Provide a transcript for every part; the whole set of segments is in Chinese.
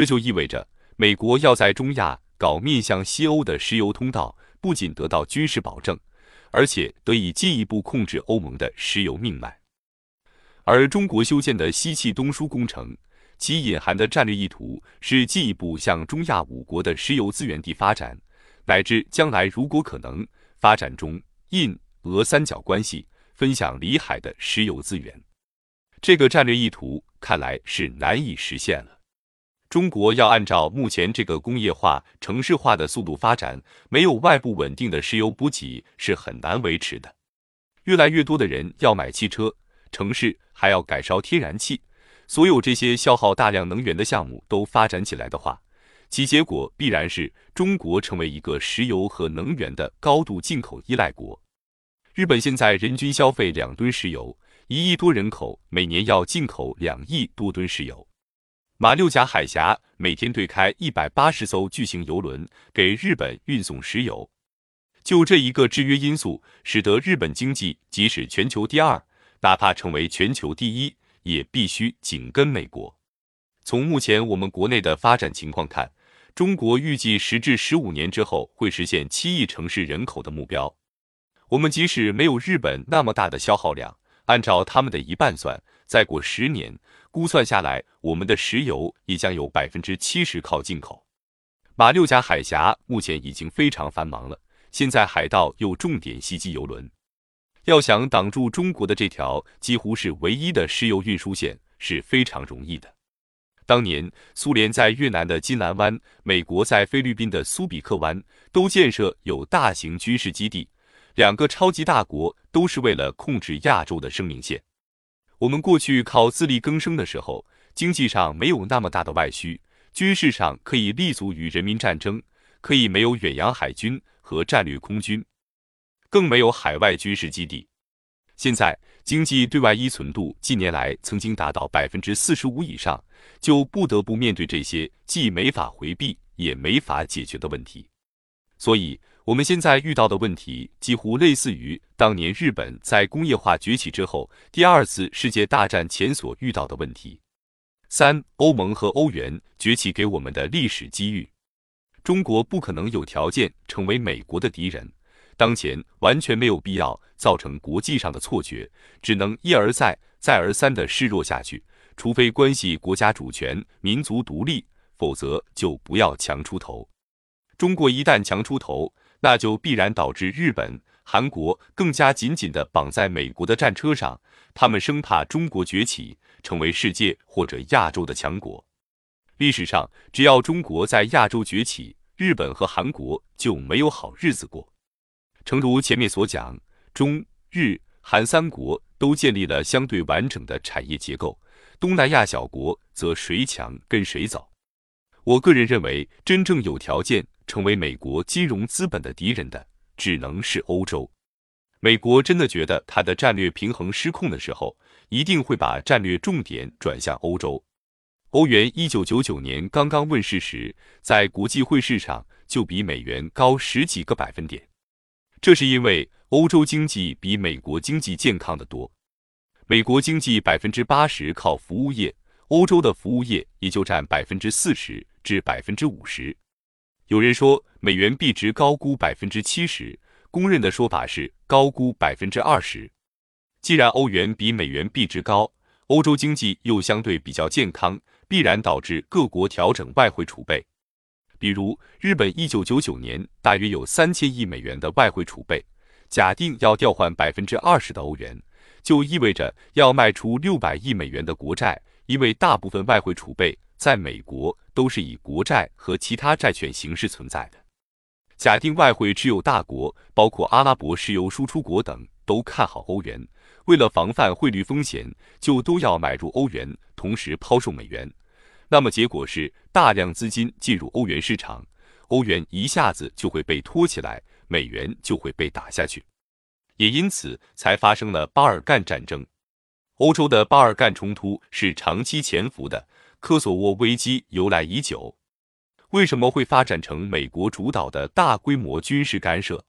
这就意味着美国要在中亚搞面向西欧的石油通道，不仅得到军事保证，而且得以进一步控制欧盟的石油命脉。而中国修建的西气东输工程，其隐含的战略意图是进一步向中亚五国的石油资源地发展，乃至将来如果可能发展中印俄三角关系，分享里海的石油资源。这个战略意图看来是难以实现了。中国要按照目前这个工业化、城市化的速度发展，没有外部稳定的石油补给是很难维持的。越来越多的人要买汽车，城市还要改烧天然气，所有这些消耗大量能源的项目都发展起来的话，其结果必然是中国成为一个石油和能源的高度进口依赖国。日本现在人均消费两吨石油，一亿多人口每年要进口两亿多吨石油。马六甲海峡每天对开一百八十艘巨型油轮给日本运送石油，就这一个制约因素，使得日本经济即使全球第二，哪怕成为全球第一，也必须紧跟美国。从目前我们国内的发展情况看，中国预计十至十五年之后会实现七亿城市人口的目标。我们即使没有日本那么大的消耗量，按照他们的一半算，再过十年。估算下来，我们的石油也将有百分之七十靠进口。马六甲海峡目前已经非常繁忙了，现在海盗又重点袭击油轮，要想挡住中国的这条几乎是唯一的石油运输线是非常容易的。当年苏联在越南的金兰湾，美国在菲律宾的苏比克湾都建设有大型军事基地，两个超级大国都是为了控制亚洲的生命线。我们过去靠自力更生的时候，经济上没有那么大的外需，军事上可以立足于人民战争，可以没有远洋海军和战略空军，更没有海外军事基地。现在经济对外依存度近年来曾经达到百分之四十五以上，就不得不面对这些既没法回避也没法解决的问题，所以。我们现在遇到的问题几乎类似于当年日本在工业化崛起之后第二次世界大战前所遇到的问题。三、欧盟和欧元崛起给我们的历史机遇。中国不可能有条件成为美国的敌人，当前完全没有必要造成国际上的错觉，只能一而再、再而三的示弱下去。除非关系国家主权、民族独立，否则就不要强出头。中国一旦强出头，那就必然导致日本、韩国更加紧紧地绑在美国的战车上，他们生怕中国崛起成为世界或者亚洲的强国。历史上，只要中国在亚洲崛起，日本和韩国就没有好日子过。诚如前面所讲，中日韩三国都建立了相对完整的产业结构，东南亚小国则谁强跟谁走。我个人认为，真正有条件。成为美国金融资本的敌人的，只能是欧洲。美国真的觉得它的战略平衡失控的时候，一定会把战略重点转向欧洲。欧元一九九九年刚刚问世时，在国际汇市上就比美元高十几个百分点。这是因为欧洲经济比美国经济健康的多。美国经济百分之八十靠服务业，欧洲的服务业也就占百分之四十至百分之五十。有人说美元币值高估百分之七十，公认的说法是高估百分之二十。既然欧元比美元币值高，欧洲经济又相对比较健康，必然导致各国调整外汇储备。比如日本一九九九年大约有三千亿美元的外汇储备，假定要调换百分之二十的欧元，就意味着要卖出六百亿美元的国债，因为大部分外汇储备。在美国都是以国债和其他债券形式存在的。假定外汇持有大国，包括阿拉伯石油输出国等，都看好欧元，为了防范汇率风险，就都要买入欧元，同时抛售美元。那么结果是大量资金进入欧元市场，欧元一下子就会被拖起来，美元就会被打下去。也因此才发生了巴尔干战争。欧洲的巴尔干冲突是长期潜伏的。科索沃危机由来已久，为什么会发展成美国主导的大规模军事干涉？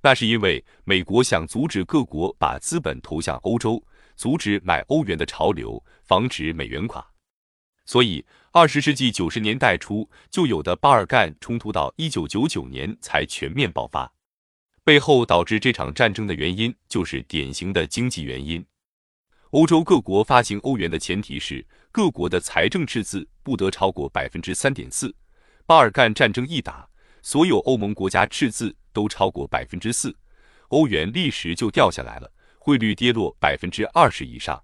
那是因为美国想阻止各国把资本投向欧洲，阻止买欧元的潮流，防止美元垮。所以，二十世纪九十年代初就有的巴尔干冲突，到一九九九年才全面爆发。背后导致这场战争的原因，就是典型的经济原因。欧洲各国发行欧元的前提是各国的财政赤字不得超过百分之三点四。巴尔干战争一打，所有欧盟国家赤字都超过百分之四，欧元立时就掉下来了，汇率跌落百分之二十以上。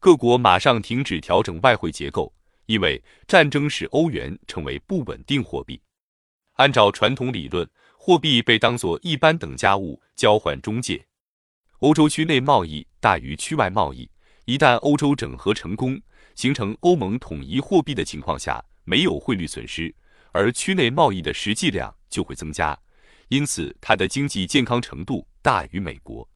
各国马上停止调整外汇结构，因为战争使欧元成为不稳定货币。按照传统理论，货币被当作一般等价物交换中介。欧洲区内贸易大于区外贸易，一旦欧洲整合成功，形成欧盟统一货币的情况下，没有汇率损失，而区内贸易的实际量就会增加，因此它的经济健康程度大于美国。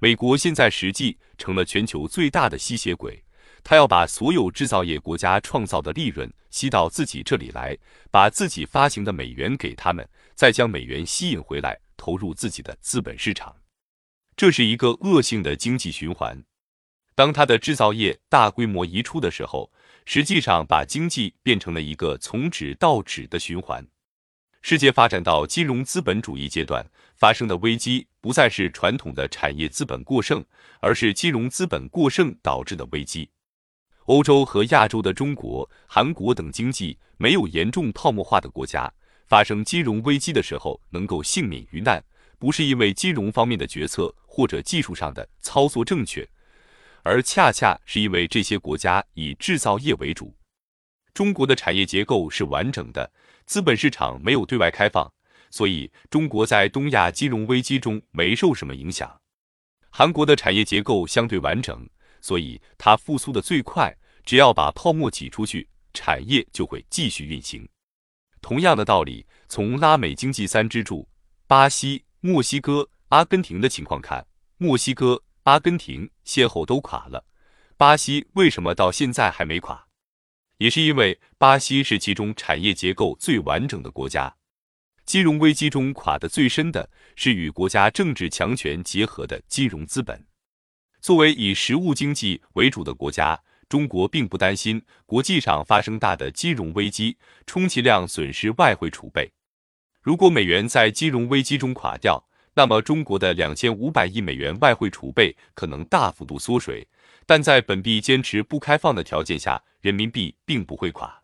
美国现在实际成了全球最大的吸血鬼，他要把所有制造业国家创造的利润吸到自己这里来，把自己发行的美元给他们，再将美元吸引回来，投入自己的资本市场。这是一个恶性的经济循环。当它的制造业大规模移出的时候，实际上把经济变成了一个从纸到纸的循环。世界发展到金融资本主义阶段，发生的危机不再是传统的产业资本过剩，而是金融资本过剩导致的危机。欧洲和亚洲的中国、韩国等经济没有严重泡沫化的国家，发生金融危机的时候能够幸免于难，不是因为金融方面的决策或者技术上的操作正确，而恰恰是因为这些国家以制造业为主。中国的产业结构是完整的。资本市场没有对外开放，所以中国在东亚金融危机中没受什么影响。韩国的产业结构相对完整，所以它复苏的最快。只要把泡沫挤出去，产业就会继续运行。同样的道理，从拉美经济三支柱巴西、墨西哥、阿根廷的情况看，墨西哥、阿根廷先后都垮了。巴西为什么到现在还没垮？也是因为巴西是其中产业结构最完整的国家，金融危机中垮得最深的是与国家政治强权结合的金融资本。作为以实物经济为主的国家，中国并不担心国际上发生大的金融危机，充其量损失外汇储备。如果美元在金融危机中垮掉，那么中国的两千五百亿美元外汇储备可能大幅度缩水。但在本币坚持不开放的条件下，人民币并不会垮。